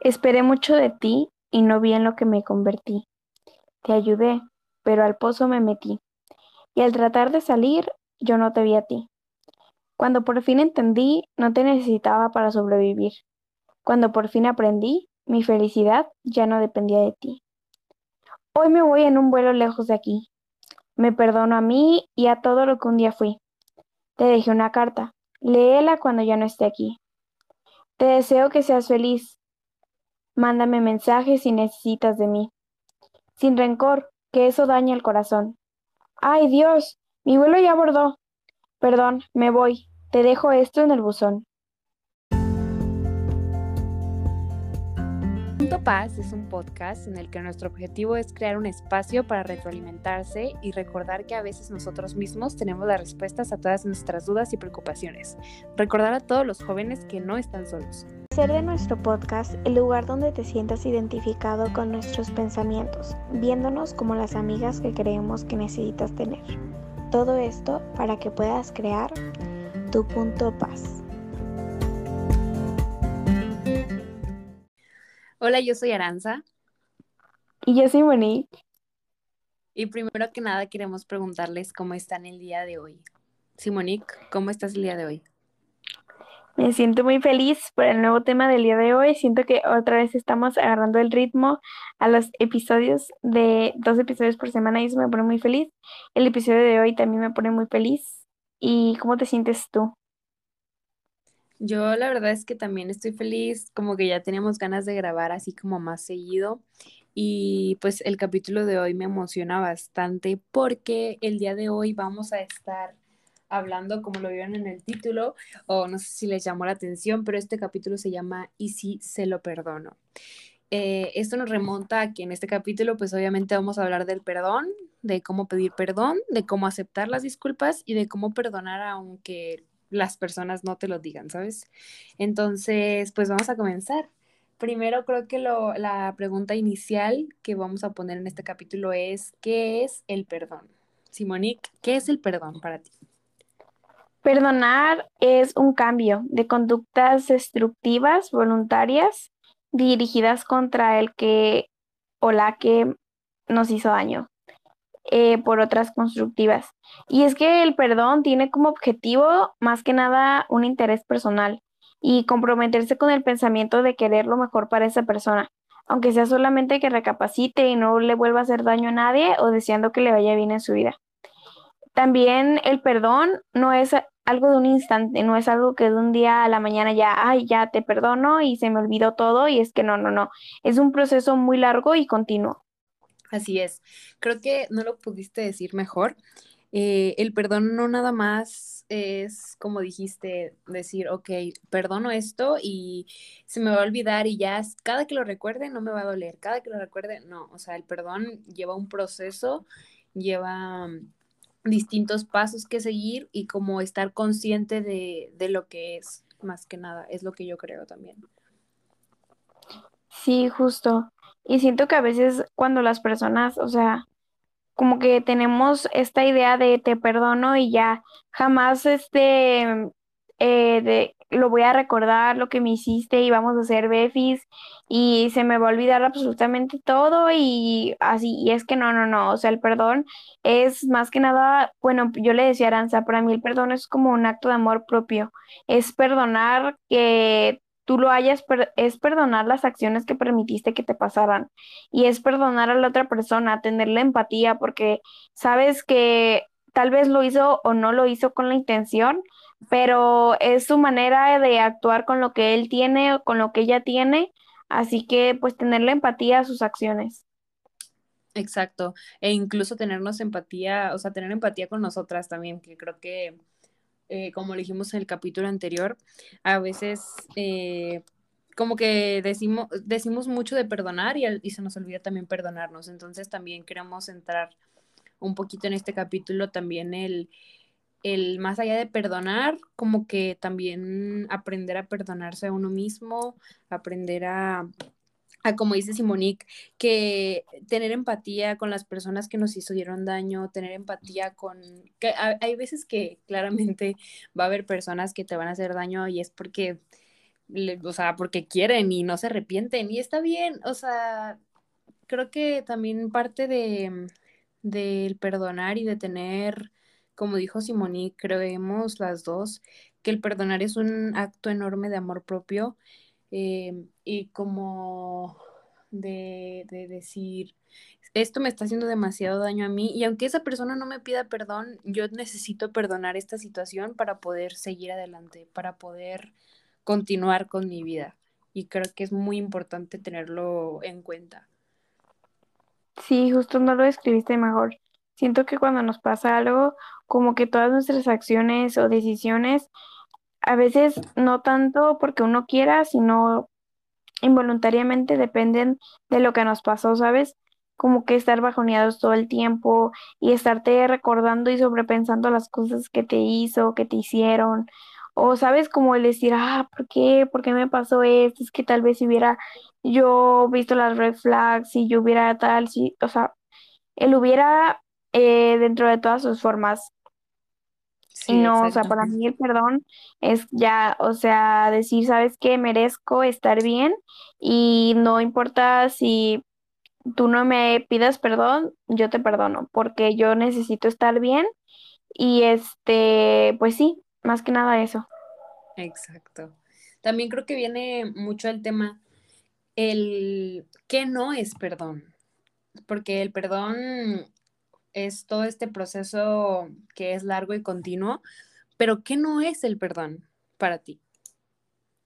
Esperé mucho de ti y no vi en lo que me convertí. Te ayudé, pero al pozo me metí. Y al tratar de salir, yo no te vi a ti. Cuando por fin entendí, no te necesitaba para sobrevivir. Cuando por fin aprendí, mi felicidad ya no dependía de ti. Hoy me voy en un vuelo lejos de aquí. Me perdono a mí y a todo lo que un día fui. Te dejé una carta. Léela cuando ya no esté aquí. Te deseo que seas feliz. Mándame mensajes si necesitas de mí. Sin rencor, que eso daña el corazón. ¡Ay, Dios! Mi vuelo ya abordó. Perdón, me voy. Te dejo esto en el buzón. Punto Paz es un podcast en el que nuestro objetivo es crear un espacio para retroalimentarse y recordar que a veces nosotros mismos tenemos las respuestas a todas nuestras dudas y preocupaciones. Recordar a todos los jóvenes que no están solos. Ser de nuestro podcast el lugar donde te sientas identificado con nuestros pensamientos, viéndonos como las amigas que creemos que necesitas tener. Todo esto para que puedas crear tu punto paz. Hola, yo soy Aranza. Y yo soy Monique. Y primero que nada queremos preguntarles cómo están el día de hoy. Sí, Monique, ¿cómo estás el día de hoy? Me siento muy feliz por el nuevo tema del día de hoy. Siento que otra vez estamos agarrando el ritmo a los episodios de dos episodios por semana y eso me pone muy feliz. El episodio de hoy también me pone muy feliz. ¿Y cómo te sientes tú? Yo la verdad es que también estoy feliz, como que ya teníamos ganas de grabar así como más seguido y pues el capítulo de hoy me emociona bastante porque el día de hoy vamos a estar hablando, como lo vieron en el título, o no sé si les llamó la atención, pero este capítulo se llama ¿Y si se lo perdono? Eh, esto nos remonta a que en este capítulo pues obviamente vamos a hablar del perdón, de cómo pedir perdón, de cómo aceptar las disculpas y de cómo perdonar aunque las personas no te lo digan, ¿sabes? Entonces, pues vamos a comenzar. Primero creo que lo, la pregunta inicial que vamos a poner en este capítulo es, ¿qué es el perdón? Simonique, ¿qué es el perdón para ti? Perdonar es un cambio de conductas destructivas voluntarias dirigidas contra el que o la que nos hizo daño. Eh, por otras constructivas. Y es que el perdón tiene como objetivo más que nada un interés personal y comprometerse con el pensamiento de querer lo mejor para esa persona, aunque sea solamente que recapacite y no le vuelva a hacer daño a nadie o deseando que le vaya bien en su vida. También el perdón no es algo de un instante, no es algo que de un día a la mañana ya, ay, ya te perdono y se me olvidó todo y es que no, no, no, es un proceso muy largo y continuo. Así es. Creo que no lo pudiste decir mejor. Eh, el perdón no nada más es, como dijiste, decir, ok, perdono esto y se me va a olvidar y ya cada que lo recuerde no me va a doler, cada que lo recuerde, no, o sea, el perdón lleva un proceso, lleva distintos pasos que seguir y como estar consciente de, de lo que es, más que nada, es lo que yo creo también. Sí, justo. Y siento que a veces cuando las personas, o sea, como que tenemos esta idea de te perdono y ya jamás este eh, de lo voy a recordar lo que me hiciste y vamos a hacer befis y se me va a olvidar absolutamente todo y así, y es que no, no, no, o sea, el perdón es más que nada, bueno, yo le decía a Aranza, para mí el perdón es como un acto de amor propio, es perdonar que tú lo hayas, es perdonar las acciones que permitiste que te pasaran y es perdonar a la otra persona, tenerle empatía porque sabes que tal vez lo hizo o no lo hizo con la intención, pero es su manera de actuar con lo que él tiene o con lo que ella tiene, así que pues tenerle empatía a sus acciones. Exacto, e incluso tenernos empatía, o sea, tener empatía con nosotras también, que creo que eh, como dijimos en el capítulo anterior, a veces eh, como que decimos, decimos mucho de perdonar y, y, se nos olvida también perdonarnos. Entonces también queremos entrar un poquito en este capítulo también el, el más allá de perdonar, como que también aprender a perdonarse a uno mismo, aprender a a como dice Simonique, que tener empatía con las personas que nos hicieron daño, tener empatía con... que hay veces que claramente va a haber personas que te van a hacer daño y es porque o sea, porque quieren y no se arrepienten y está bien, o sea, creo que también parte de del perdonar y de tener, como dijo Simoni, creemos las dos, que el perdonar es un acto enorme de amor propio eh, y como de, de decir, esto me está haciendo demasiado daño a mí y aunque esa persona no me pida perdón, yo necesito perdonar esta situación para poder seguir adelante, para poder continuar con mi vida. Y creo que es muy importante tenerlo en cuenta. Sí, justo no lo describiste mejor. Siento que cuando nos pasa algo, como que todas nuestras acciones o decisiones, a veces no tanto porque uno quiera, sino involuntariamente dependen de lo que nos pasó, ¿sabes? Como que estar bajoneados todo el tiempo y estarte recordando y sobrepensando las cosas que te hizo, que te hicieron. O sabes, como el decir, ah, ¿por qué? ¿Por qué me pasó esto? Es que tal vez si hubiera yo visto las red flags, si yo hubiera tal, si, o sea, él hubiera eh, dentro de todas sus formas. Y Sí, no, o sea, para mí el perdón es ya, o sea, decir, ¿sabes qué? Merezco estar bien y no importa si tú no me pidas perdón, yo te perdono, porque yo necesito estar bien y este, pues sí, más que nada eso. Exacto. También creo que viene mucho el tema, el qué no es perdón, porque el perdón es todo este proceso que es largo y continuo, pero ¿qué no es el perdón para ti?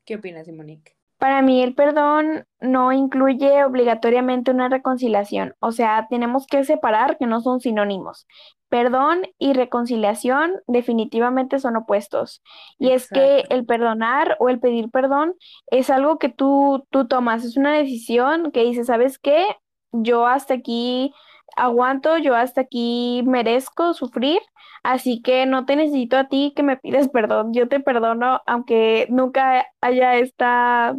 ¿Qué opinas, Monique? Para mí el perdón no incluye obligatoriamente una reconciliación, o sea, tenemos que separar que no son sinónimos. Perdón y reconciliación definitivamente son opuestos. Y es que el perdonar o el pedir perdón es algo que tú, tú tomas, es una decisión que dices, ¿sabes qué? Yo hasta aquí aguanto, yo hasta aquí merezco sufrir Así que no te necesito a ti que me pides perdón. Yo te perdono aunque nunca haya esta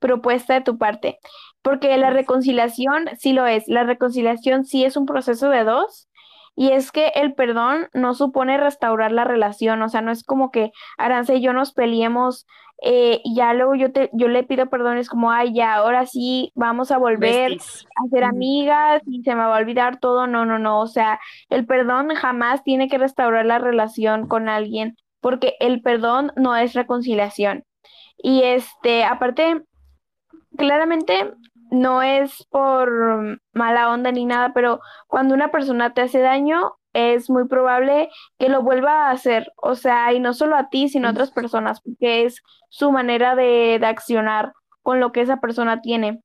propuesta de tu parte. Porque la reconciliación sí lo es. La reconciliación sí es un proceso de dos. Y es que el perdón no supone restaurar la relación. O sea, no es como que Aranza y yo nos peleemos eh, y ya luego yo, te, yo le pido perdón. Es como, ay, ya, ahora sí vamos a volver Besties. a ser amigas y se me va a olvidar todo. No, no, no. O sea, el perdón jamás tiene que restaurar la relación con alguien, porque el perdón no es reconciliación. Y este, aparte, claramente no es por mala onda ni nada, pero cuando una persona te hace daño, es muy probable que lo vuelva a hacer. O sea, y no solo a ti, sino a otras personas, porque es su manera de, de accionar con lo que esa persona tiene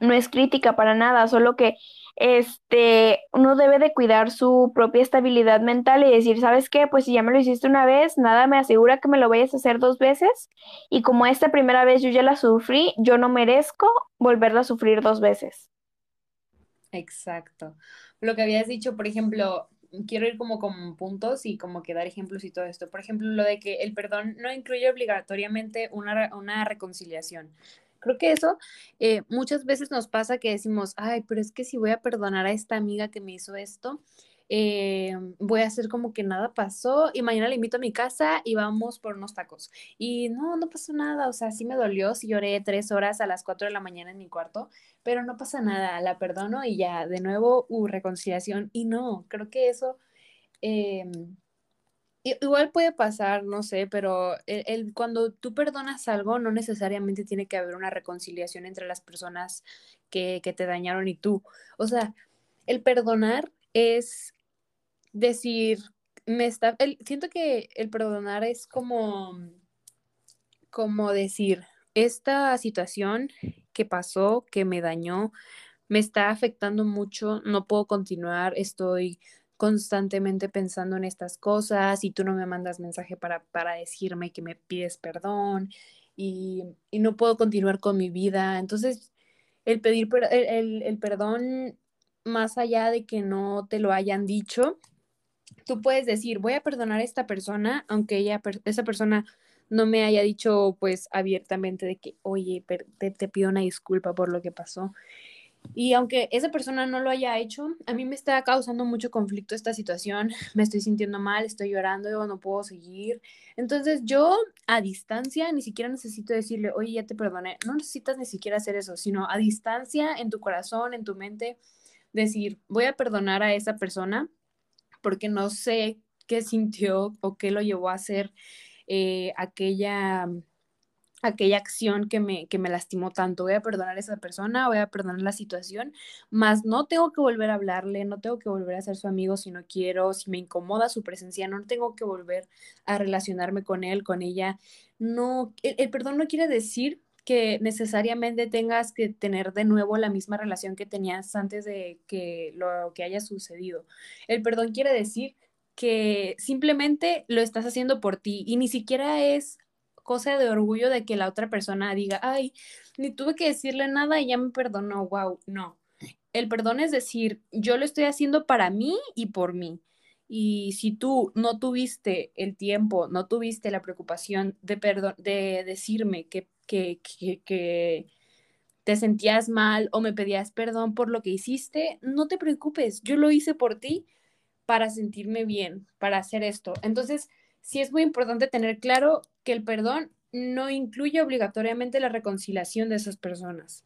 no es crítica para nada, solo que este, uno debe de cuidar su propia estabilidad mental y decir, ¿sabes qué? Pues si ya me lo hiciste una vez, nada me asegura que me lo vayas a hacer dos veces y como esta primera vez yo ya la sufrí, yo no merezco volverla a sufrir dos veces. Exacto. Lo que habías dicho, por ejemplo, quiero ir como con puntos y como que dar ejemplos y todo esto. Por ejemplo, lo de que el perdón no incluye obligatoriamente una, una reconciliación. Creo que eso eh, muchas veces nos pasa que decimos, ay, pero es que si voy a perdonar a esta amiga que me hizo esto, eh, voy a hacer como que nada pasó y mañana le invito a mi casa y vamos por unos tacos. Y no, no pasó nada, o sea, sí me dolió, sí lloré tres horas a las cuatro de la mañana en mi cuarto, pero no pasa nada, la perdono y ya, de nuevo, uh, reconciliación. Y no, creo que eso i- igual puede pasar, no sé, pero el, cuando tú perdonas algo, no necesariamente tiene que haber una reconciliación entre las personas que, que te dañaron y tú. O sea, el perdonar es decir, me está, el- siento que el perdonar es como como decir, esta situación que pasó, que me dañó, me está afectando mucho, no puedo continuar, estoy constantemente pensando en estas cosas y tú no me mandas mensaje para, para decirme que me pides perdón y, y no puedo continuar con mi vida. Entonces, el pedir el, el- perdón, más allá de que no te lo hayan dicho, tú puedes decir, voy a perdonar a esta persona, aunque ella, esa persona no me haya dicho pues abiertamente de que, oye, te, te pido una disculpa por lo que pasó. Y aunque esa persona no lo haya hecho, a mí me está causando mucho conflicto esta situación, me estoy sintiendo mal, estoy llorando, no puedo seguir. Entonces yo a distancia ni siquiera necesito decirle, oye, ya te perdoné, no necesitas ni siquiera hacer eso, sino a distancia, en tu corazón, en tu mente, decir, voy a perdonar a esa persona porque no sé qué sintió o qué lo llevó a hacer eh, aquella aquella acción que me, que me lastimó tanto. Voy a perdonar a esa persona, voy a perdonar la situación, más no tengo que volver a hablarle, no tengo que volver a ser su amigo si no quiero, si me incomoda su presencia, no tengo que volver a relacionarme con él, con ella. No, el, perdón no quiere decir que necesariamente tengas que tener de nuevo la misma relación que tenías antes de que lo que haya sucedido. El perdón quiere decir que simplemente lo estás haciendo por ti y ni siquiera es cosa de orgullo de que la otra persona diga, ay, ni tuve que decirle nada y ya me perdonó, wow, no. El perdón es decir, yo lo estoy haciendo para mí y por mí. Y si tú no tuviste el tiempo, no tuviste la preocupación de, de decirme que, que, que, que te sentías mal o me pedías perdón por lo que hiciste, no te preocupes, yo lo hice por ti para sentirme bien, para hacer esto. Entonces, sí es muy importante tener claro que el perdón no incluye obligatoriamente la reconciliación de esas personas.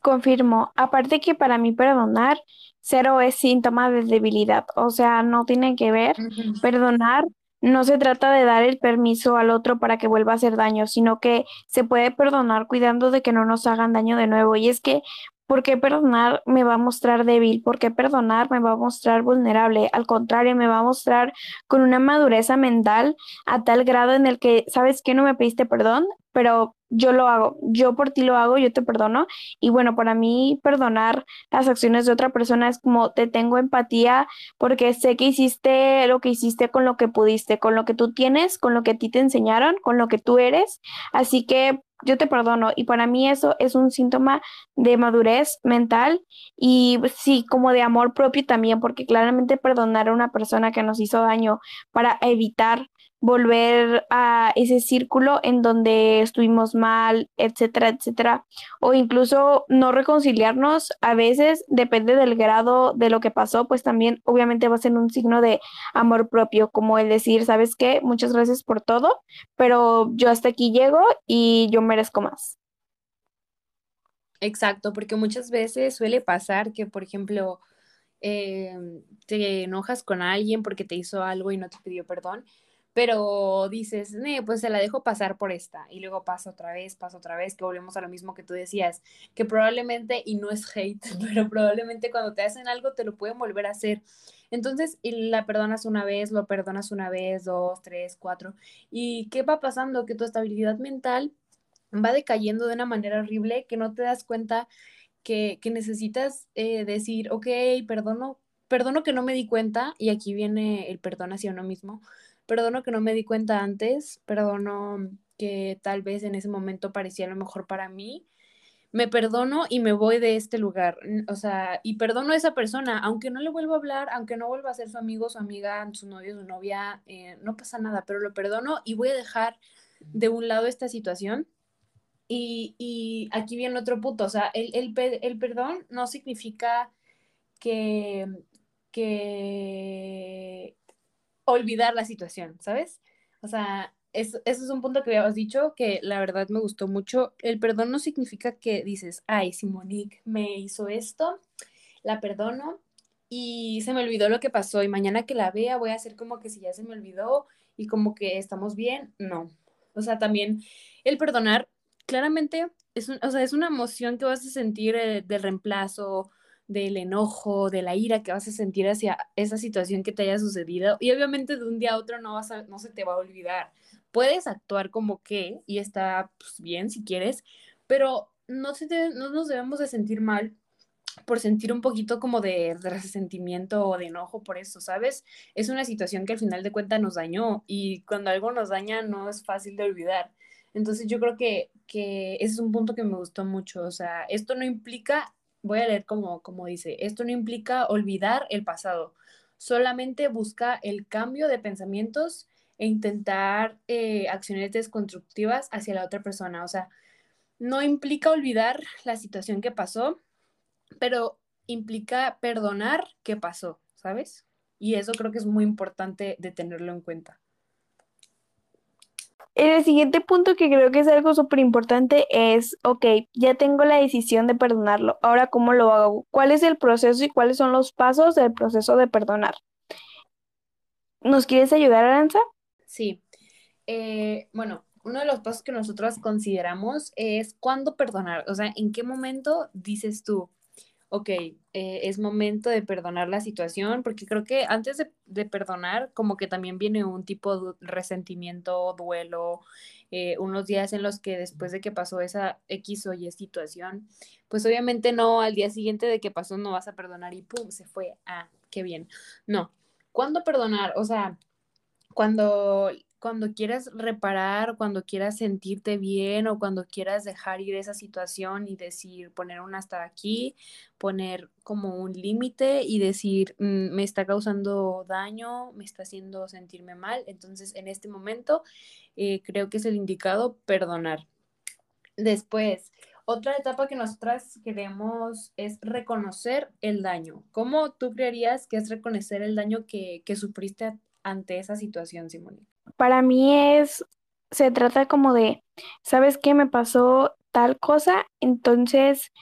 Confirmo. Aparte que para mí perdonar cero es síntoma de debilidad. O sea, no tiene que ver. Perdonar no se trata de dar el permiso al otro para que vuelva a hacer daño, sino que se puede perdonar cuidando de que no nos hagan daño de nuevo. Y es que ¿Por qué perdonar me va a mostrar débil? ¿Por qué perdonar me va a mostrar vulnerable? Al contrario, me va a mostrar con una madurez mental a tal grado en el que, ¿sabes qué? No me pediste perdón, pero yo lo hago, yo por ti lo hago, yo te perdono. Y bueno, para mí perdonar las acciones de otra persona es como te tengo empatía porque sé que hiciste lo que hiciste con lo que pudiste, con lo que tú tienes, con lo que a ti te enseñaron, con lo que tú eres. Así que yo te perdono y para mí eso es un síntoma de madurez mental y sí, como de amor propio también, porque claramente perdonar a una persona que nos hizo daño para evitar volver a ese círculo en donde estuvimos mal, etcétera, etcétera, o incluso no reconciliarnos, a veces depende del grado de lo que pasó, pues también obviamente va a ser un signo de amor propio, como el decir, ¿sabes qué? Muchas gracias por todo, pero yo hasta aquí llego y yo merezco más. Exacto, porque muchas veces suele pasar que, por ejemplo, eh, te enojas con alguien porque te hizo algo y no te pidió perdón pero dices, pues se la dejo pasar por esta, y luego pasa otra vez, pasa otra vez, que volvemos a lo mismo que tú decías, que probablemente, y no es hate, pero probablemente cuando te hacen algo te lo pueden volver a hacer. Entonces, la perdonas una vez, lo perdonas una vez, dos, tres, cuatro, y ¿qué va pasando? Que tu estabilidad mental va decayendo de una manera horrible que no te das cuenta que, que necesitas eh, decir, ok, perdono, perdono que no me di cuenta, y aquí viene el perdón hacia uno mismo, Perdono que no me di cuenta antes, perdono que tal vez en ese momento parecía lo mejor para mí. Me perdono y me voy de este lugar. O sea, y perdono a esa persona, aunque no le vuelva a hablar, aunque no vuelva a ser su amigo, su amiga, su novio, su novia, eh, no pasa nada, pero lo perdono y voy a dejar de un lado esta situación. Y, y aquí viene otro punto, o sea, el, el, el perdón no significa que, que olvidar la situación, ¿sabes? O sea, eso, es un punto que habíamos dicho que la verdad me gustó mucho. El perdón no significa que dices, ay, si Monique me hizo esto, la perdono y se me olvidó lo que pasó y mañana que la vea voy a hacer como que si ya se me olvidó y como que estamos bien. No. O sea, también el perdonar, claramente, es, o sea, es una emoción que vas a sentir eh, del reemplazo del enojo, de la ira que vas a sentir hacia esa situación que te haya sucedido. Y obviamente de un día a otro no, vas no se te va a olvidar. Puedes actuar como que, y está pues, bien si quieres, pero no, se no nos debemos de sentir mal por sentir un poquito como de, resentimiento o de enojo por eso, ¿sabes? Es una situación que al final de cuentas nos dañó y cuando algo nos daña no es fácil de olvidar. Entonces yo creo que, que ese es un punto que me gustó mucho. O sea, esto no implica voy a leer como, dice, esto no implica olvidar el pasado, solamente busca el cambio de pensamientos e intentar eh, acciones desconstructivas hacia la otra persona. O sea, no implica olvidar la situación que pasó, pero implica perdonar qué pasó, ¿sabes? Y eso creo que es muy importante de tenerlo en cuenta. El siguiente punto que creo que es algo súper importante es, ok, ya tengo la decisión de perdonarlo, ahora cómo lo hago, cuál es el proceso y cuáles son los pasos del proceso de perdonar. ¿Nos quieres ayudar, Aranza? Sí. Eh, bueno, uno de los pasos que nosotros consideramos es cuándo perdonar, o sea, en qué momento dices tú, ok, eh, es momento de perdonar la situación, porque creo que antes de, perdonar, como que también viene un tipo de resentimiento, duelo, eh, unos días en los que después de que pasó esa X o Y situación, pues obviamente no, al día siguiente de que pasó no vas a perdonar y pum, se fue, ah, qué bien. No, ¿cuándo perdonar? O sea, cuando cuando quieras reparar, cuando quieras sentirte bien o cuando quieras dejar ir esa situación y decir, poner un hasta aquí, poner como un límite y decir, mm, me está causando daño, me está haciendo sentirme mal. Entonces, en este momento, eh, creo que es el indicado perdonar. Después, otra etapa que nosotras queremos es reconocer el daño. ¿Cómo tú creerías que es reconocer el daño que, que sufriste ante esa situación, Simone? Para mí es, se trata como de, ¿sabes qué me pasó tal cosa? Entonces,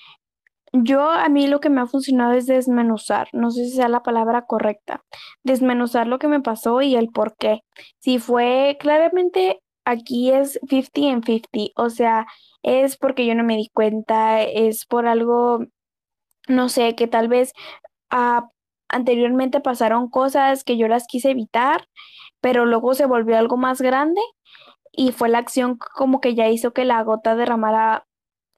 yo a mí lo que me ha funcionado es desmenuzar, no sé si sea la palabra correcta, desmenuzar lo que me pasó y el por qué. Si fue claramente aquí es 50 en 50, o sea, es porque yo no me di cuenta, es por algo, no sé, que tal vez ah, anteriormente pasaron cosas que yo las quise evitar pero luego se volvió algo más grande y fue la acción como que ya hizo que la gota derramara,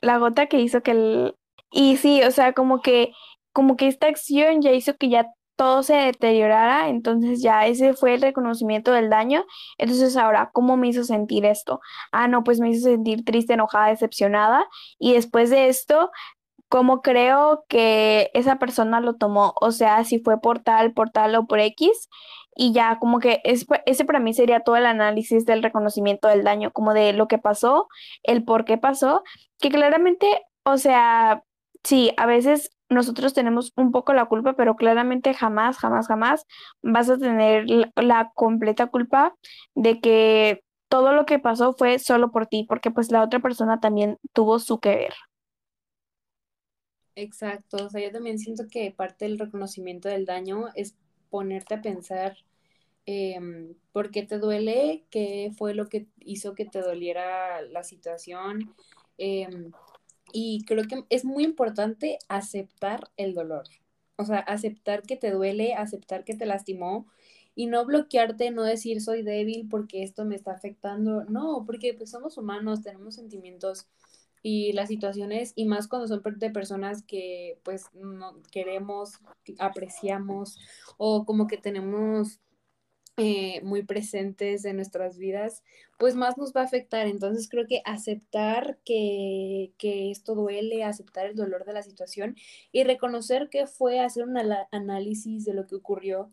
la gota que hizo que el... Y sí, o sea, como que, como que esta acción ya hizo que ya todo se deteriorara, entonces ya ese fue el reconocimiento del daño. Entonces ahora, ¿cómo me hizo sentir esto? Ah, no, pues me hizo sentir triste, enojada, decepcionada. Y después de esto, ¿cómo creo que esa persona lo tomó? O sea, si fue por tal, por tal o por X y ya como que es, ese para mí sería todo el análisis del reconocimiento del daño, como de lo que pasó, el por qué pasó, que claramente, o sea, sí, a veces nosotros tenemos un poco la culpa, pero claramente jamás, jamás, jamás vas a tener la, completa culpa de que todo lo que pasó fue solo por ti, porque pues la otra persona también tuvo su que ver. Exacto, o sea, yo también siento que parte del reconocimiento del daño es ponerte a pensar em, por qué te duele, qué fue lo que hizo que te doliera la situación. Em, y creo que es muy importante aceptar el dolor. O sea, aceptar que te duele, aceptar que te lastimó y no bloquearte, no decir soy débil porque esto me está afectando. No, porque pues somos humanos, tenemos sentimientos y las situaciones, y más cuando son de personas que pues no queremos, apreciamos o como que tenemos eh, muy presentes en nuestras vidas, pues más nos va a afectar. Entonces creo que aceptar que, que esto duele, aceptar el dolor de la situación y reconocer que fue hacer un análisis de lo que ocurrió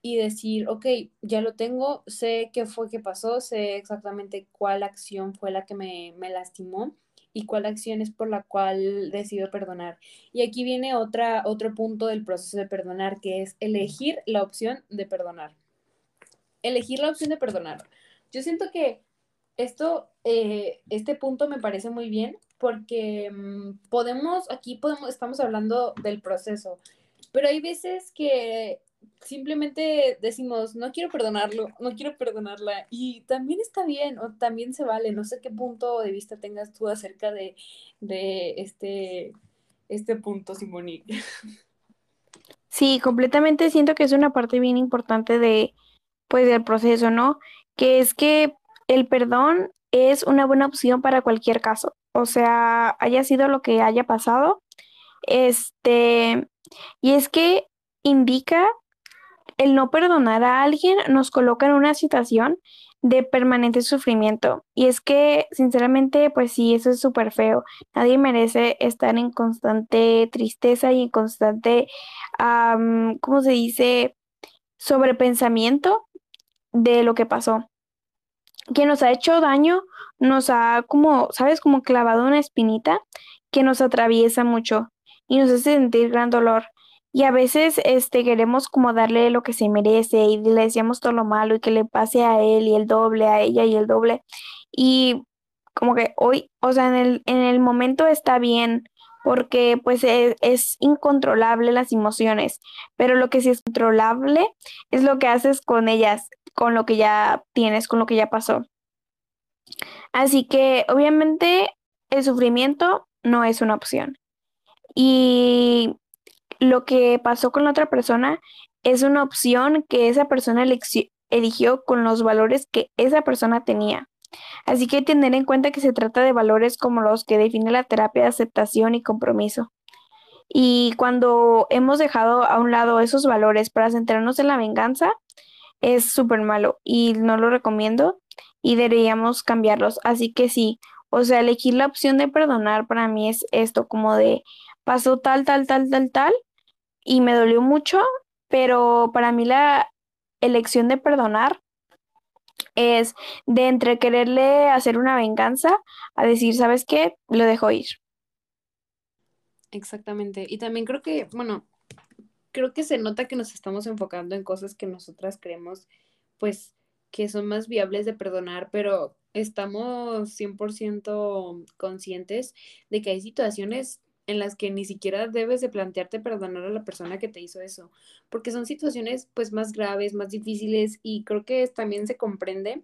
y decir, ok, ya lo tengo, sé qué fue que pasó, sé exactamente cuál acción fue la que me, me lastimó y cuál acción es por la cual decido perdonar. Y aquí viene otra, otro punto del proceso de perdonar, que es elegir la opción de perdonar. Elegir la opción de perdonar. Yo siento que esto, eh, este punto me parece muy bien porque mm, podemos, aquí podemos, estamos hablando del proceso, pero hay veces que simplemente decimos, no quiero perdonarlo, no quiero perdonarla. Y también está bien, o también se vale. No sé qué punto de vista tengas tú acerca de, de este, este punto, Simonique. Sí, completamente siento que es una parte bien importante de, pues, del proceso, ¿no? Que es que el perdón es una buena opción para cualquier caso. O sea, haya sido lo que haya pasado. Este, y es que indica el no perdonar a alguien nos coloca en una situación de permanente sufrimiento. Y es que, sinceramente, pues sí, eso es súper feo. Nadie merece estar en constante tristeza y en constante, ¿cómo se dice?, sobrepensamiento de lo que pasó. que nos ha hecho daño, nos ha como, ¿sabes? Como clavado una espinita que nos atraviesa mucho y nos hace sentir gran dolor. Y a veces este queremos como darle lo que se merece y le decíamos todo lo malo y que le pase a él y el doble, a ella y el doble. Y como que hoy, o sea, en el, en el momento está bien porque pues es, es incontrolable las emociones, pero lo que sí es controlable es lo que haces con ellas, con lo que ya tienes, con lo que ya pasó. Así que obviamente el sufrimiento no es una opción. Y lo que pasó con la otra persona es una opción que esa persona eligió con los valores que esa persona tenía. Así que tener en cuenta que se trata de valores como los que define la terapia de aceptación y compromiso. Y cuando hemos dejado a un lado esos valores para centrarnos en la venganza, es súper malo y no lo recomiendo y deberíamos cambiarlos. Así que sí, o sea, elegir la opción de perdonar para mí es esto, como de pasó tal, tal, tal, tal, tal y me dolió mucho, pero para mí la elección de perdonar es de entre quererle hacer una venganza a decir, ¿sabes qué? Lo dejo ir. Exactamente. Y también creo que, bueno, creo que se nota que nos estamos enfocando en cosas que nosotras creemos, pues, que son más viables de perdonar, pero estamos 100% conscientes de que hay situaciones en las que ni siquiera debes de plantearte perdonar a la persona que te hizo eso, porque son situaciones pues más graves, más difíciles y creo que también se comprende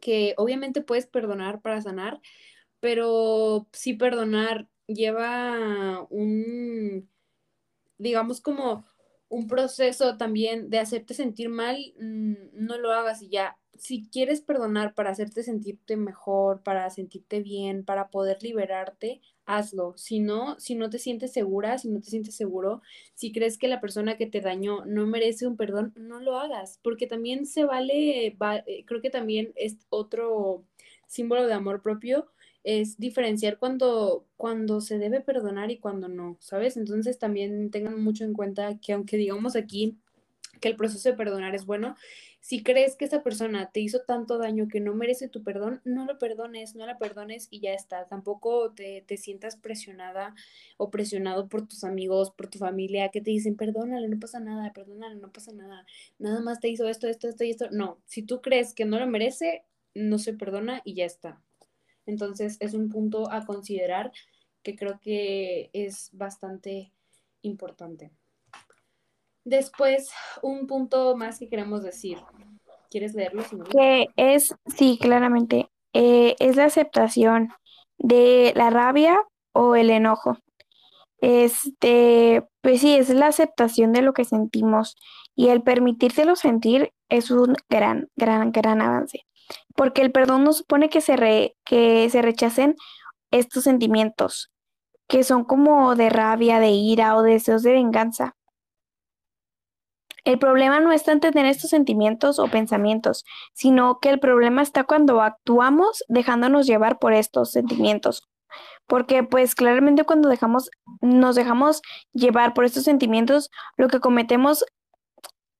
que obviamente puedes perdonar para sanar, pero sí perdonar lleva un digamos, como un proceso también de hacerte sentir mal, mm, no lo hagas y ya. Si quieres perdonar para hacerte sentirte mejor, para sentirte bien, para poder liberarte, hazlo. Si no, si no te sientes segura, si no te sientes seguro, si crees que la persona que te dañó no merece un perdón, no lo hagas, porque también se vale, va- eh, creo que también es otro símbolo de amor propio es diferenciar cuando, cuando se debe perdonar y cuando no, ¿sabes? Entonces también tengan mucho en cuenta que aunque digamos aquí que el proceso de perdonar es bueno, si crees que esa persona te hizo tanto daño que no merece tu perdón, no lo perdones, no la perdones y ya está. Tampoco te, te sientas presionada o presionado por tus amigos, por tu familia, que te dicen, perdónale, no pasa nada, perdónale, no pasa nada, nada más te hizo esto, esto, esto y esto. No, si tú crees que no lo merece, no se perdona y ya está. Entonces es un punto a considerar que creo que es bastante importante. Después, un punto más que queremos decir. ¿Quieres leerlo? Que es, sí, claramente, eh, es la aceptación de la rabia o el enojo. Este, pues sí, es la aceptación de lo que sentimos y el permitírselo sentir es un gran, gran, gran avance. Porque el perdón no supone que se re- que se rechacen estos sentimientos, que son como de rabia, de ira o deseos de venganza. El problema no está en tener estos sentimientos o pensamientos, sino que el problema está cuando actuamos dejándonos llevar por estos sentimientos. Porque pues claramente cuando dejamos, nos dejamos llevar por estos sentimientos, lo que cometemos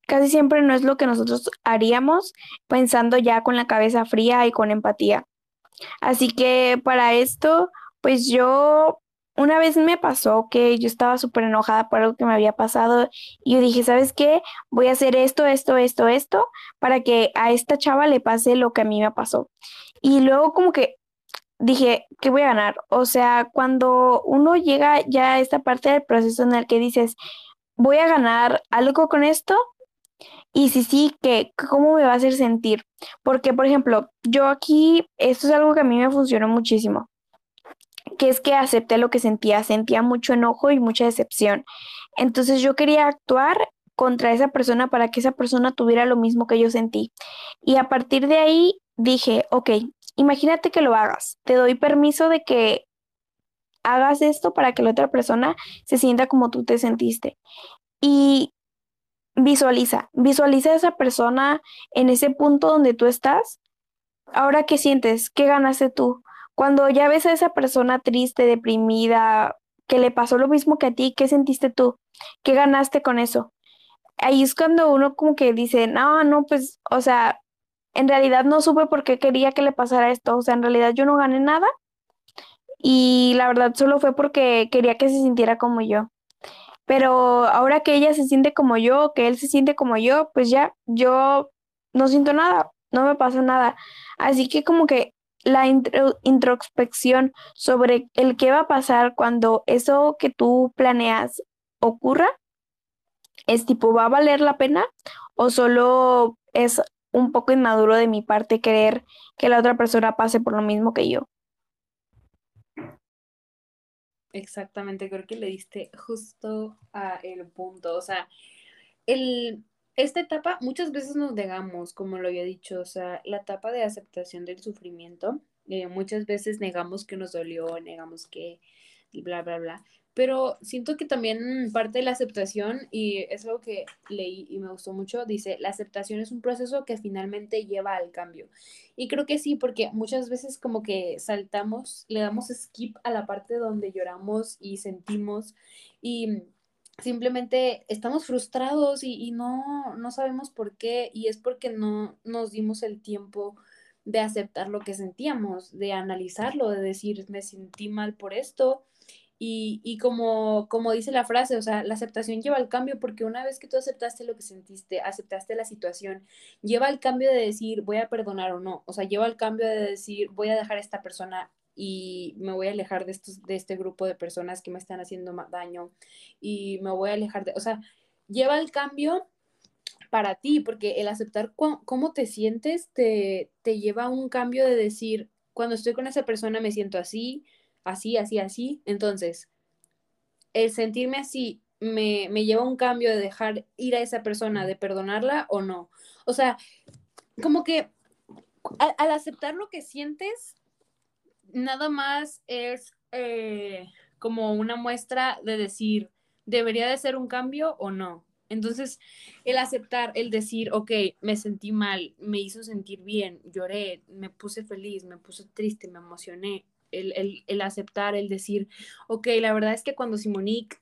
casi siempre no es lo que nosotros haríamos pensando ya con la cabeza fría y con empatía. Así que para esto, pues yo una vez me pasó que yo estaba súper enojada por algo que me había pasado y yo dije, ¿sabes qué? Voy a hacer esto, esto, esto, esto para que a esta chava le pase lo que a mí me pasó. Y luego como que dije, ¿qué voy a ganar? O sea, cuando uno llega ya a esta parte del proceso en el que dices, voy a ganar algo con esto, y si sí, ¿qué? ¿Cómo me va a hacer sentir? Porque, por ejemplo, yo aquí, esto es algo que a mí me funcionó muchísimo, que es que acepté lo que sentía, sentía mucho enojo y mucha decepción. Entonces yo quería actuar contra esa persona para que esa persona tuviera lo mismo que yo sentí. Y a partir de ahí dije, ok, imagínate que lo hagas, te doy permiso de que hagas esto para que la otra persona se sienta como tú te sentiste. Y visualiza, visualiza a esa persona en ese punto donde tú estás. Ahora, ¿qué sientes? ¿Qué ganaste tú? Cuando ya ves a esa persona triste, deprimida, que le pasó lo mismo que a ti, ¿qué sentiste tú? ¿Qué ganaste con eso? Ahí es cuando uno como que dice, no, no, pues, o sea, en realidad no supe por qué quería que le pasara esto, o sea, en realidad yo no gané nada y la verdad solo fue porque quería que se sintiera como yo. Pero ahora que ella se siente como yo, que él se siente como yo, pues ya, yo no siento nada, no me pasa nada. Así que como que la introspección sobre el qué va a pasar cuando eso que tú planeas ocurra, es tipo, ¿va a valer la pena? ¿O solo es un poco inmaduro de mi parte querer que la otra persona pase por lo mismo que yo? Exactamente, creo que le diste justo a el punto. O sea, el, esta etapa muchas veces nos negamos, como lo había dicho, o sea, la etapa de aceptación del sufrimiento, eh, muchas veces negamos que nos dolió, negamos que bla, bla, bla. Pero siento que también parte de la aceptación, y es algo que leí y me gustó mucho, dice, la aceptación es un proceso que finalmente lleva al cambio. Y creo que sí, porque muchas veces como que saltamos, le damos skip a la parte donde lloramos y sentimos y simplemente estamos frustrados y, y no, no sabemos por qué, y es porque no nos dimos el tiempo de aceptar lo que sentíamos, de analizarlo, de decir, me sentí mal por esto y, y como, como dice la frase, o sea, la aceptación lleva al cambio porque una vez que tú aceptaste lo que sentiste, aceptaste la situación, lleva al cambio de decir voy a perdonar o no, o sea, lleva al cambio de decir voy a dejar a esta persona y me voy a alejar de, estos, de este grupo de personas que me están haciendo daño y me voy a alejar de, o sea, lleva al cambio para ti, porque el aceptar cómo te sientes te, te lleva a un cambio de decir, cuando estoy con esa persona me siento así, así, así, así. Entonces, el sentirme así me, lleva a un cambio de dejar ir a esa persona, de perdonarla o no. O sea, como que al, aceptar lo que sientes, nada más es eh, como una muestra de decir, ¿debería de ser un cambio o no? Entonces, el aceptar, el decir, ok, me sentí mal, me hizo sentir bien, lloré, me puse feliz, me puse triste, me emocioné, el, aceptar, el decir, ok, la verdad es que cuando Simonique,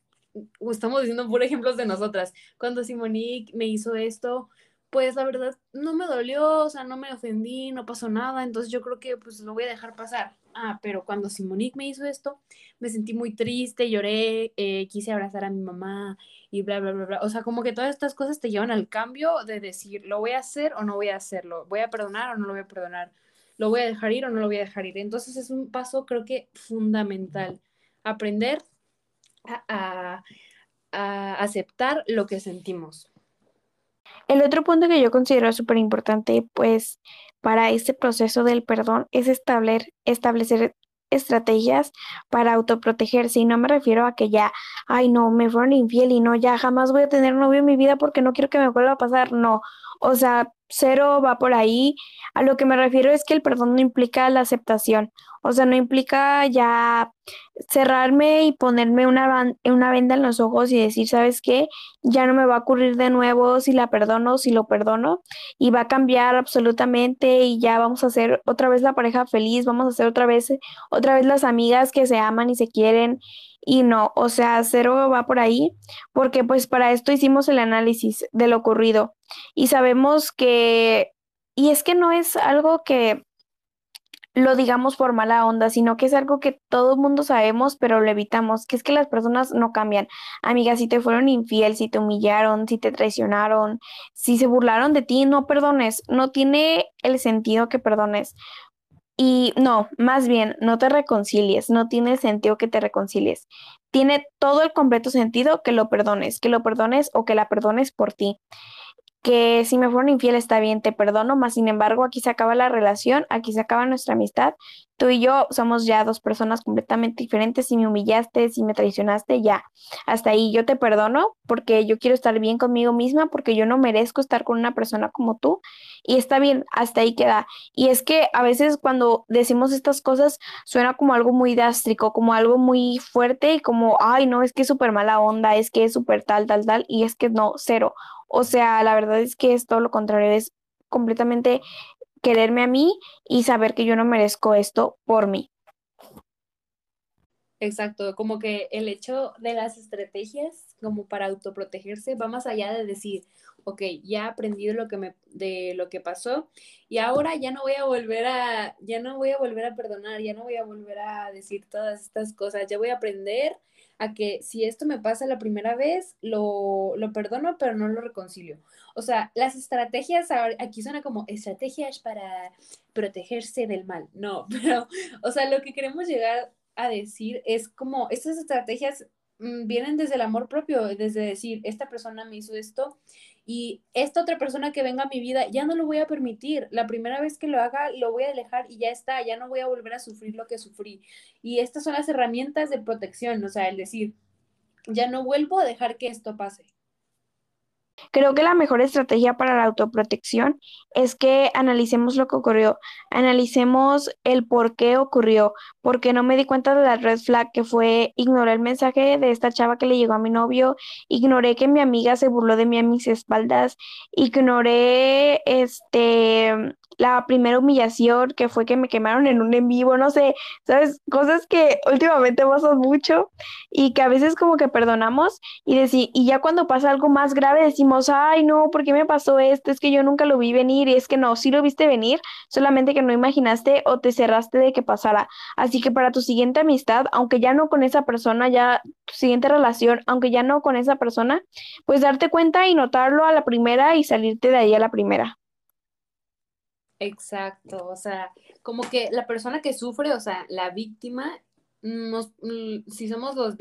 estamos diciendo por ejemplos de nosotras, cuando Simonique me hizo esto, pues la verdad no me dolió, o sea, no me ofendí, no pasó nada, entonces yo creo que pues lo voy a dejar pasar. Ah, pero cuando Simonique me hizo esto, me sentí muy triste, lloré, eh, quise abrazar a mi mamá y bla, bla, bla, bla. O sea, como que todas estas cosas te llevan al cambio de decir, ¿lo voy a hacer o no voy a hacerlo? ¿Voy a perdonar o no lo voy a perdonar? ¿Lo voy a dejar ir o no lo voy a dejar ir? Entonces es un paso creo que fundamental, aprender a, aceptar lo que sentimos. El otro punto que yo considero súper importante, pues, para este proceso del perdón es establecer, establecer estrategias para autoprotegerse. Y no me refiero a que ya, ay, no, me fueron infiel y no, ya jamás voy a tener novio en mi vida porque no quiero que me vuelva a pasar. No, o sea, cero va por ahí. A lo que me refiero es que el perdón no implica la aceptación. O sea, no implica ya cerrarme y ponerme una, una venda en los ojos y decir, ¿sabes qué? Ya no me va a ocurrir de nuevo si la perdono, si lo perdono, y va a cambiar absolutamente y ya vamos a ser otra vez la pareja feliz, vamos a ser otra vez, otra vez las amigas que se aman y se quieren. Y no, o sea, cero va por ahí, porque pues para esto hicimos el análisis de lo ocurrido y sabemos que, y es que no es algo que lo digamos por mala onda, sino que es algo que todo el mundo sabemos, pero lo evitamos, que es que las personas no cambian. Amiga, si te fueron infiel, si te humillaron, si te traicionaron, si se burlaron de ti, no perdones, no tiene el sentido que perdones. Y no, más bien, no te reconcilies, no tiene sentido que te reconcilies. Tiene todo el completo sentido que lo perdones, que lo perdones o que la perdones por ti que si me fueron infiel está bien, te perdono, más sin embargo aquí se acaba la relación, aquí se acaba nuestra amistad. Tú y yo somos ya dos personas completamente diferentes. Si me humillaste, si me traicionaste, ya. Hasta ahí yo te perdono porque yo quiero estar bien conmigo misma, porque yo no merezco estar con una persona como tú. Y está bien, hasta ahí queda. Y es que a veces cuando decimos estas cosas suena como algo muy dástrico, como algo muy fuerte y como, ay, no, es que es súper mala onda, es que es súper tal, tal, tal. Y es que no, cero. O sea, la verdad es que es todo lo contrario, es completamente quererme a mí y saber que yo no merezco esto por mí. Exacto, como que el hecho de las estrategias como para autoprotegerse va más allá de decir, ok, ya aprendí de lo que me, de lo que pasó y ahora ya no voy a volver a, ya no voy a volver a perdonar, ya no voy a volver a decir todas estas cosas, ya voy a aprender a que si esto me pasa la primera vez, lo, lo perdono, pero no lo reconcilio. O sea, las estrategias, aquí suena como estrategias para protegerse del mal. No, pero, o sea, lo que queremos llegar a decir es como estas estrategias vienen desde el amor propio, desde decir, esta persona me hizo esto y esta otra persona que venga a mi vida ya no lo voy a permitir. La primera vez que lo haga lo voy a alejar y ya está, ya no voy a volver a sufrir lo que sufrí. Y estas son las herramientas de protección, o sea, el decir, ya no vuelvo a dejar que esto pase. Creo que la mejor estrategia para la autoprotección es que analicemos lo que ocurrió, analicemos el por qué ocurrió, porque no me di cuenta de la red flag que fue ignoré el mensaje de esta chava que le llegó a mi novio, ignoré que mi amiga se burló de mí a mis espaldas, ignoré este la primera humillación que fue que me quemaron en un en vivo, no sé, sabes, cosas que últimamente pasan mucho y que a veces como que perdonamos y decir, y ya cuando pasa algo más grave decimos, ay no, ¿por qué me pasó esto? Es que yo nunca lo vi venir y es que no, sí lo viste venir, solamente que no imaginaste o te cerraste de que pasara. Así que para tu siguiente amistad, aunque ya no con esa persona, ya tu siguiente relación, aunque ya no con esa persona, pues darte cuenta y notarlo a la primera y salirte de ahí a la primera. Exacto, o sea, como que la persona que sufre, o sea, la víctima, nos, mm, si somos las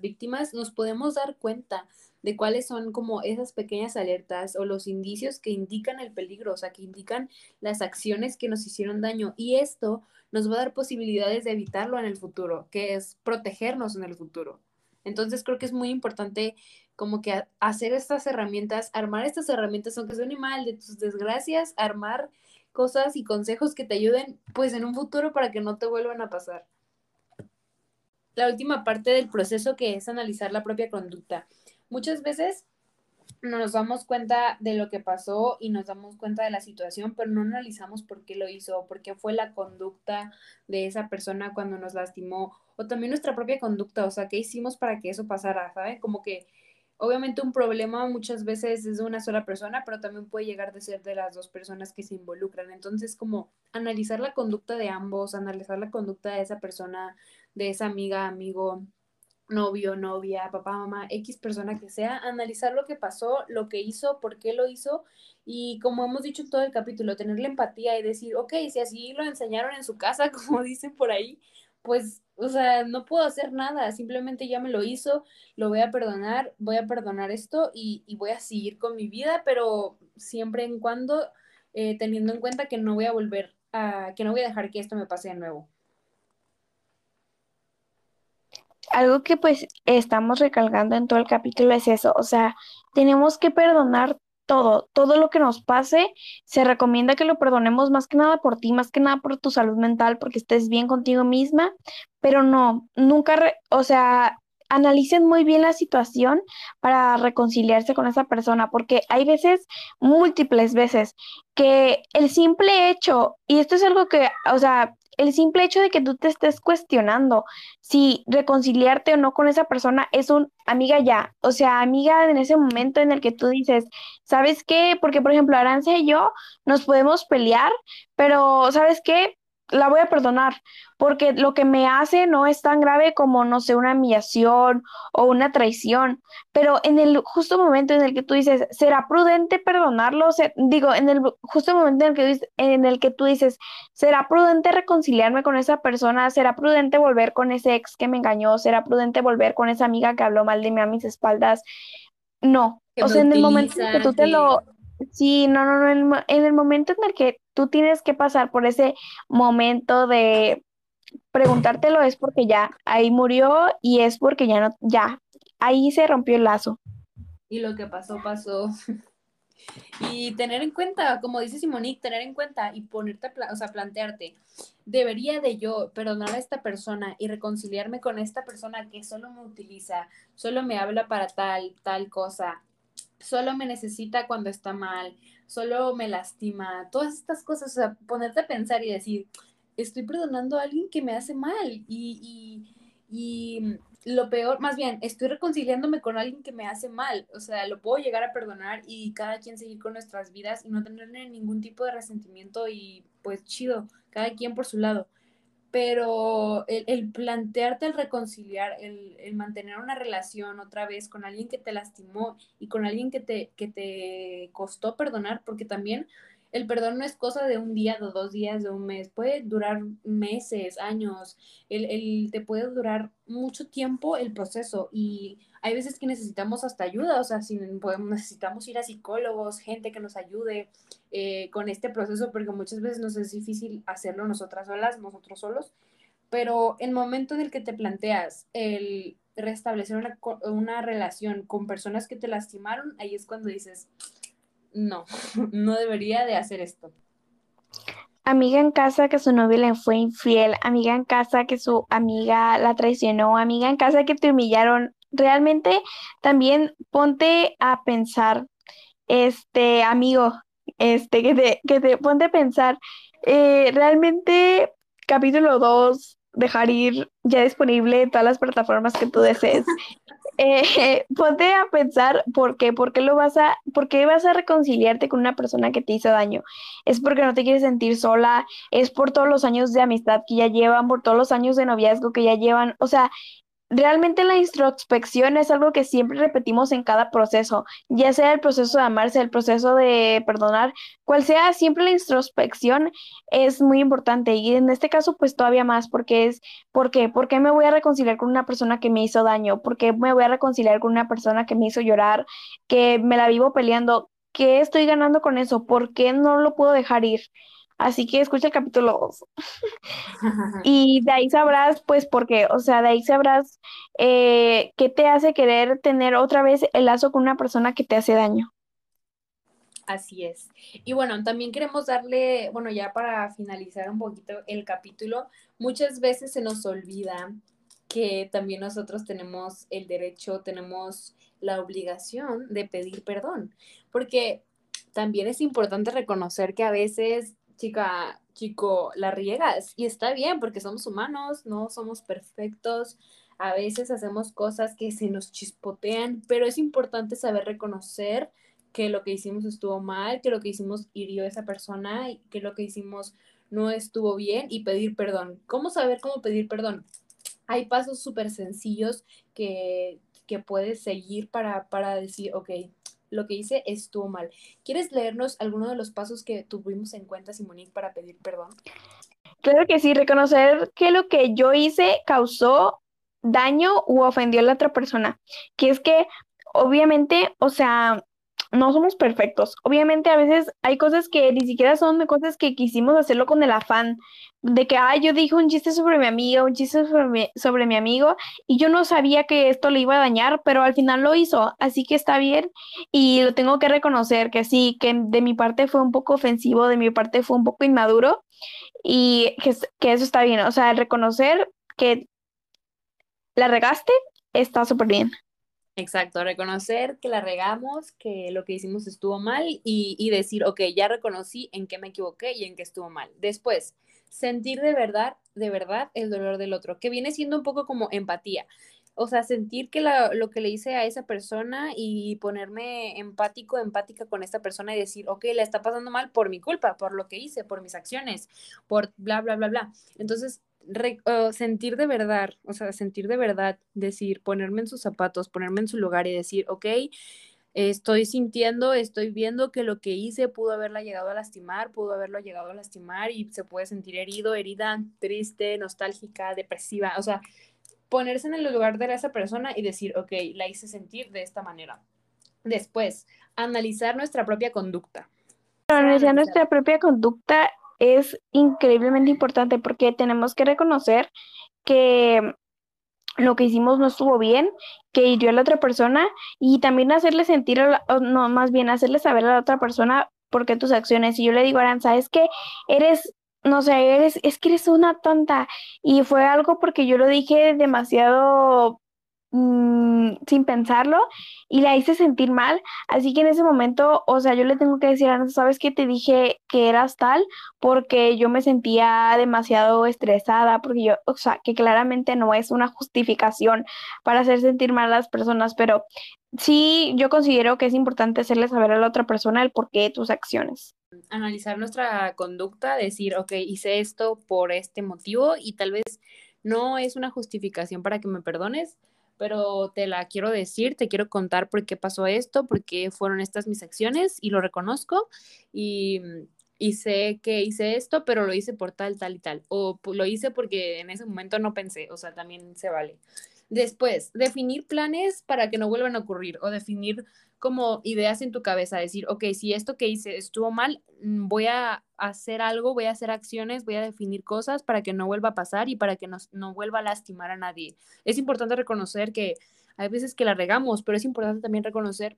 víctimas, nos podemos dar cuenta de cuáles son como esas pequeñas alertas o los indicios que indican el peligro, o sea, que indican las acciones que nos hicieron daño. Y esto nos va a dar posibilidades de evitarlo en el futuro, que es protegernos en el futuro. Entonces creo que es muy importante como que hacer estas herramientas, armar estas herramientas, aunque suene mal, de tus desgracias, armar cosas y consejos que te ayuden pues en un futuro para que no te vuelvan a pasar. La última parte del proceso que es analizar la propia conducta. Muchas veces nos damos cuenta de lo que pasó y nos damos cuenta de la situación, pero no analizamos por qué lo hizo, por qué fue la conducta de esa persona cuando nos lastimó, o también nuestra propia conducta, o sea, qué hicimos para que eso pasara, ¿saben? Como que Obviamente un problema muchas veces es de una sola persona, pero también puede llegar de ser de las dos personas que se involucran. Entonces, como analizar la conducta de ambos, analizar la conducta de esa persona, de esa amiga, amigo, novio, novia, papá, mamá, X persona que sea, analizar lo que pasó, lo que hizo, por qué lo hizo y como hemos dicho en todo el capítulo, tener la empatía y decir, ok, si así lo enseñaron en su casa, como dicen por ahí, pues o sea, no puedo hacer nada, simplemente ya me lo hizo, lo voy a perdonar, voy a perdonar esto y, voy a seguir con mi vida, pero siempre en cuando eh, teniendo en cuenta que no voy a volver a, que no voy a dejar que esto me pase de nuevo. Algo que pues estamos recalcando en todo el capítulo es eso, o sea, tenemos que perdonar todo, todo lo que nos pase, se recomienda que lo perdonemos más que nada por ti, más que nada por tu salud mental, porque estés bien contigo misma, pero no, nunca, o sea, analicen muy bien la situación para reconciliarse con esa persona, porque hay veces, múltiples veces, que el simple hecho, y esto es algo que, o sea, el simple hecho de que tú te estés cuestionando si reconciliarte o no con esa persona es un amiga ya, o sea, amiga en ese momento en el que tú dices, ¿sabes qué? Porque, por ejemplo, Arancia y yo nos podemos pelear, pero ¿sabes qué? La voy a perdonar, porque lo que me hace no es tan grave como, no sé, una humillación o una traición, pero en el justo momento en el que tú dices, ¿será prudente perdonarlo? digo, en el justo momento en el, que, en el que tú dices, ¿será prudente reconciliarme con esa persona? ¿Será prudente volver con ese ex que me engañó? ¿Será prudente volver con esa amiga que habló mal de mí a mis espaldas? No, o sea, en el momento en que tú te lo Sí, no, no, no, en, el momento en el que tú tienes que pasar por ese momento de preguntártelo es porque ya ahí murió y es porque ya no, ya, ahí se rompió el lazo. Y lo que pasó, pasó. Y tener en cuenta, como dice Simonique, tener en cuenta y ponerte, o sea, plantearte, debería de yo perdonar a esta persona y reconciliarme con esta persona que solo me utiliza, solo me habla para tal, tal cosa, solo me necesita cuando está mal, solo me lastima, todas estas cosas, o sea, ponerte a pensar y decir, estoy perdonando a alguien que me hace mal y, y, Y lo peor, más bien, estoy reconciliándome con alguien que me hace mal, o sea, lo puedo llegar a perdonar y cada quien seguir con nuestras vidas y no tener ningún tipo de resentimiento y pues chido, cada quien por su lado pero el, plantearte el reconciliar, el, mantener una relación otra vez con alguien que te lastimó y con alguien que te, que te costó perdonar, porque también el perdón no es cosa de un día, de dos días, de un mes, puede durar meses, años, el, el, te puede durar mucho tiempo el proceso y hay veces que necesitamos hasta ayuda, o sea, si podemos, necesitamos ir a psicólogos, gente que nos ayude eh, con este proceso, porque muchas veces nos es difícil hacerlo nosotras solas, nosotros solos, pero el momento en el que te planteas el restablecer una, una relación con personas que te lastimaron, ahí es cuando dices, no, no debería de hacer esto. Amiga en casa que su novio le fue infiel, amiga en casa que su amiga la traicionó, amiga en casa que te humillaron. Realmente también ponte a pensar, este amigo, este, que te, que te ponte a pensar, eh, realmente capítulo 2, dejar ir ya disponible en todas las plataformas que tú desees. eh, ponte a pensar por qué, por qué lo vas a, por qué vas a reconciliarte con una persona que te hizo daño. Es porque no te quieres sentir sola, es por todos los años de amistad que ya llevan, por todos los años de noviazgo que ya llevan. O sea, Realmente la introspección es algo que siempre repetimos en cada proceso, ya sea el proceso de amarse, el proceso de perdonar, cual sea, siempre la introspección es muy importante y en este caso pues todavía más porque es, ¿por qué? ¿Por qué me voy a reconciliar con una persona que me hizo daño? ¿Por qué me voy a reconciliar con una persona que me hizo llorar, que me la vivo peleando? ¿Qué estoy ganando con eso? ¿Por qué no lo puedo dejar ir? Así que escucha el capítulo 2. y de ahí sabrás, pues, por qué. O sea, de ahí sabrás eh, qué te hace querer tener otra vez el lazo con una persona que te hace daño. Así es. Y bueno, también queremos darle, bueno, ya para finalizar un poquito el capítulo, muchas veces se nos olvida que también nosotros tenemos el derecho, tenemos la obligación de pedir perdón, porque también es importante reconocer que a veces chica, chico, la riegas. Y está bien porque somos humanos, no somos perfectos. A veces hacemos cosas que se nos chispotean, pero es importante saber reconocer que lo que hicimos estuvo mal, que lo que hicimos hirió a esa persona que lo que hicimos no estuvo bien y pedir perdón. ¿Cómo saber cómo pedir perdón? Hay pasos súper sencillos que, que puedes seguir para, para decir, ok, lo que hice estuvo mal. ¿Quieres leernos alguno de los pasos que tuvimos en cuenta, Simonique, para pedir perdón? Claro que sí, reconocer que lo que yo hice causó daño u ofendió a la otra persona. Que es que, obviamente, o sea, no somos perfectos. Obviamente a veces hay cosas que ni siquiera son cosas que quisimos hacerlo con el afán de que, ay, yo dije un chiste sobre mi amiga, un chiste sobre mi, sobre mi amigo y yo no sabía que esto le iba a dañar, pero al final lo hizo, así que está bien y lo tengo que reconocer que sí, que de mi parte fue un poco ofensivo, de mi parte fue un poco inmaduro y que, que eso está bien, o sea, reconocer que la regaste está súper bien. Exacto, reconocer que la regamos, que lo que hicimos estuvo mal y, y, decir, ok, ya reconocí en qué me equivoqué y en qué estuvo mal. Después, sentir de verdad, de verdad el dolor del otro, que viene siendo un poco como empatía. O sea, sentir que la, lo que le hice a esa persona y ponerme empático, empática con esta persona y decir, ok, la está pasando mal por mi culpa, por lo que hice, por mis acciones, por bla, bla, bla, bla. Entonces, sentir de verdad, o sea, sentir de verdad, decir, ponerme en sus zapatos, ponerme en su lugar y decir, ok, estoy sintiendo, estoy viendo que lo que hice pudo haberla llegado a lastimar, pudo haberlo llegado a lastimar y se puede sentir herido, herida, triste, nostálgica, depresiva, o sea, ponerse en el lugar de esa persona y decir, ok, la hice sentir de esta manera. Después, analizar nuestra propia conducta. Analizar nuestra propia conducta es increíblemente importante porque tenemos que reconocer que lo que hicimos no estuvo bien, que hirió a la otra persona y también hacerle sentir, no, más bien hacerle saber a la otra persona por qué tus acciones. Y yo le digo, Aranza, es que eres, no sé, eres, es que eres una tonta. Y fue algo porque yo lo dije demasiado mm, sin pensarlo y la hice sentir mal. Así que en ese momento, o sea, yo le tengo que decir a ¿sabes qué? Te dije que eras tal porque yo me sentía demasiado estresada, porque yo, o sea, que claramente no es una justificación para hacer sentir mal a las personas, pero sí, yo considero que es importante hacerle saber a la otra persona el porqué de tus acciones analizar nuestra conducta, decir, ok, hice esto por este motivo y tal vez no es una justificación para que me perdones, pero te la quiero decir, te quiero contar por qué pasó esto, por qué fueron estas mis acciones y lo reconozco y, y sé que hice esto, pero lo hice por tal, tal y tal, o lo hice porque en ese momento no pensé, o sea, también se vale. Después, definir planes para que no vuelvan a ocurrir o definir como ideas en tu cabeza, decir, ok, si esto que hice estuvo mal, mm, voy a hacer algo, voy a hacer acciones, voy a definir cosas para que no vuelva a pasar y para que no, no vuelva a lastimar a nadie. Es importante reconocer que hay veces que la regamos, pero es importante también reconocer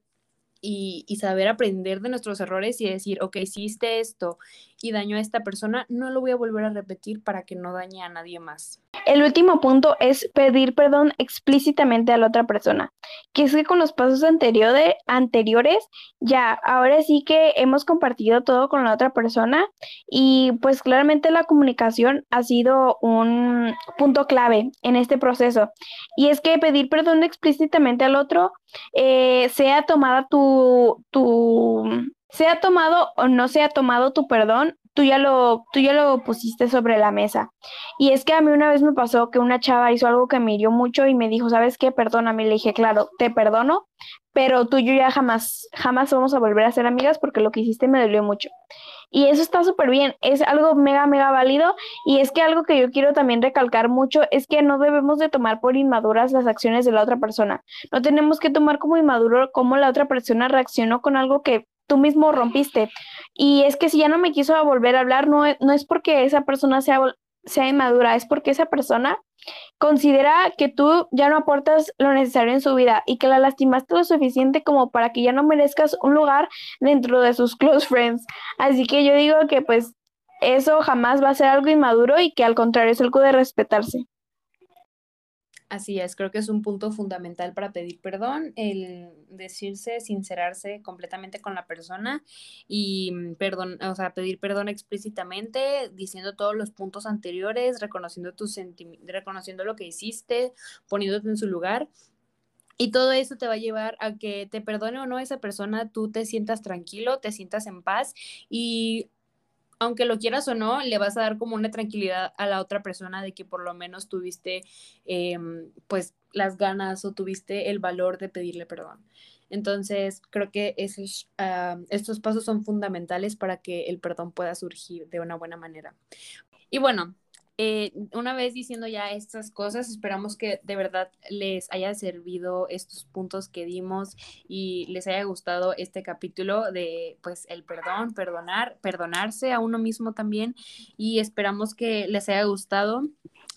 y, y, saber aprender de nuestros errores y decir, ok, hiciste esto y dañó a esta persona, no lo voy a volver a repetir para que no dañe a nadie más. El último punto es pedir perdón explícitamente a la otra persona, que es que con los pasos anteriores, ya, ahora sí que hemos compartido todo con la otra persona y pues claramente la comunicación ha sido un punto clave en este proceso. Y es que pedir perdón explícitamente al otro, eh, sea tomada tu, tu, sea tomado o no sea tomado tu perdón, tú ya lo, tú ya lo pusiste sobre la mesa. Y es que a mí una vez me pasó que una chava hizo algo que me hirió mucho y me dijo, ¿sabes qué? Perdóname. Le dije, claro, te perdono, pero tú y yo ya jamás, jamás vamos a volver a ser amigas porque lo que hiciste me dolió mucho. Y eso está súper bien, es algo mega, mega válido. Y es que algo que yo quiero también recalcar mucho es que no debemos de tomar por inmaduras las acciones de la otra persona. No tenemos que tomar como inmaduro cómo la otra persona reaccionó con algo que tú mismo rompiste. Y es que si ya no me quiso volver a hablar, no, no es porque esa persona sea, sea inmadura, es porque esa persona considera que tú ya no aportas lo necesario en su vida y que la lastimaste lo suficiente como para que ya no merezcas un lugar dentro de sus close friends. Así que yo digo que pues eso jamás va a ser algo inmaduro y que al contrario es algo de respetarse. Así es, creo que es un punto fundamental para pedir perdón, el decirse, sincerarse completamente con la persona y mm, perdón, o sea, pedir perdón explícitamente, diciendo todos los puntos anteriores, reconociendo tus sentimientos, reconociendo lo que hiciste, poniéndote en su lugar. Y todo eso te va a llevar a que te perdone o no esa persona, tú te sientas tranquilo, te sientas en paz y aunque lo quieras o no, le vas a dar como una tranquilidad a la otra persona de que por lo menos tuviste em, pues las ganas o tuviste el valor de pedirle perdón. Entonces, creo que esos, ah, estos pasos son fundamentales para que el perdón pueda surgir de una buena manera. Y bueno, eh, una vez diciendo ya estas cosas, esperamos que de verdad les haya servido estos puntos que dimos y les haya gustado este capítulo de pues el perdón, perdonar, perdonarse a uno mismo también y esperamos que les haya gustado.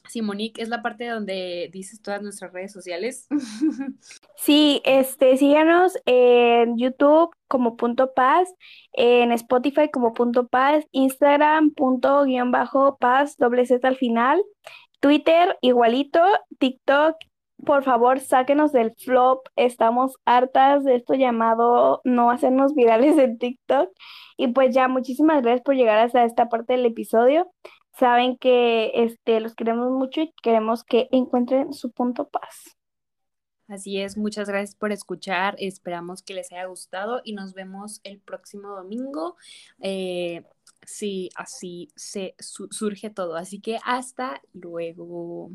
Simonique, es la parte donde dices todas nuestras redes sociales. Sí, este, síganos en YouTube como punto paz, en Spotify como punto paz, Instagram punto guion bajo paz, doble Z al final, Twitter igualito, TikTok, por favor sáquenos del flop, estamos hartas de esto llamado no hacernos virales en TikTok. Y pues ya, muchísimas gracias por llegar hasta esta parte del episodio. Saben que este, los queremos mucho y queremos que encuentren su punto paz. Así es, muchas gracias por escuchar, esperamos que les haya gustado y nos vemos el próximo domingo. Eh, sí, así se surge todo, así que hasta luego.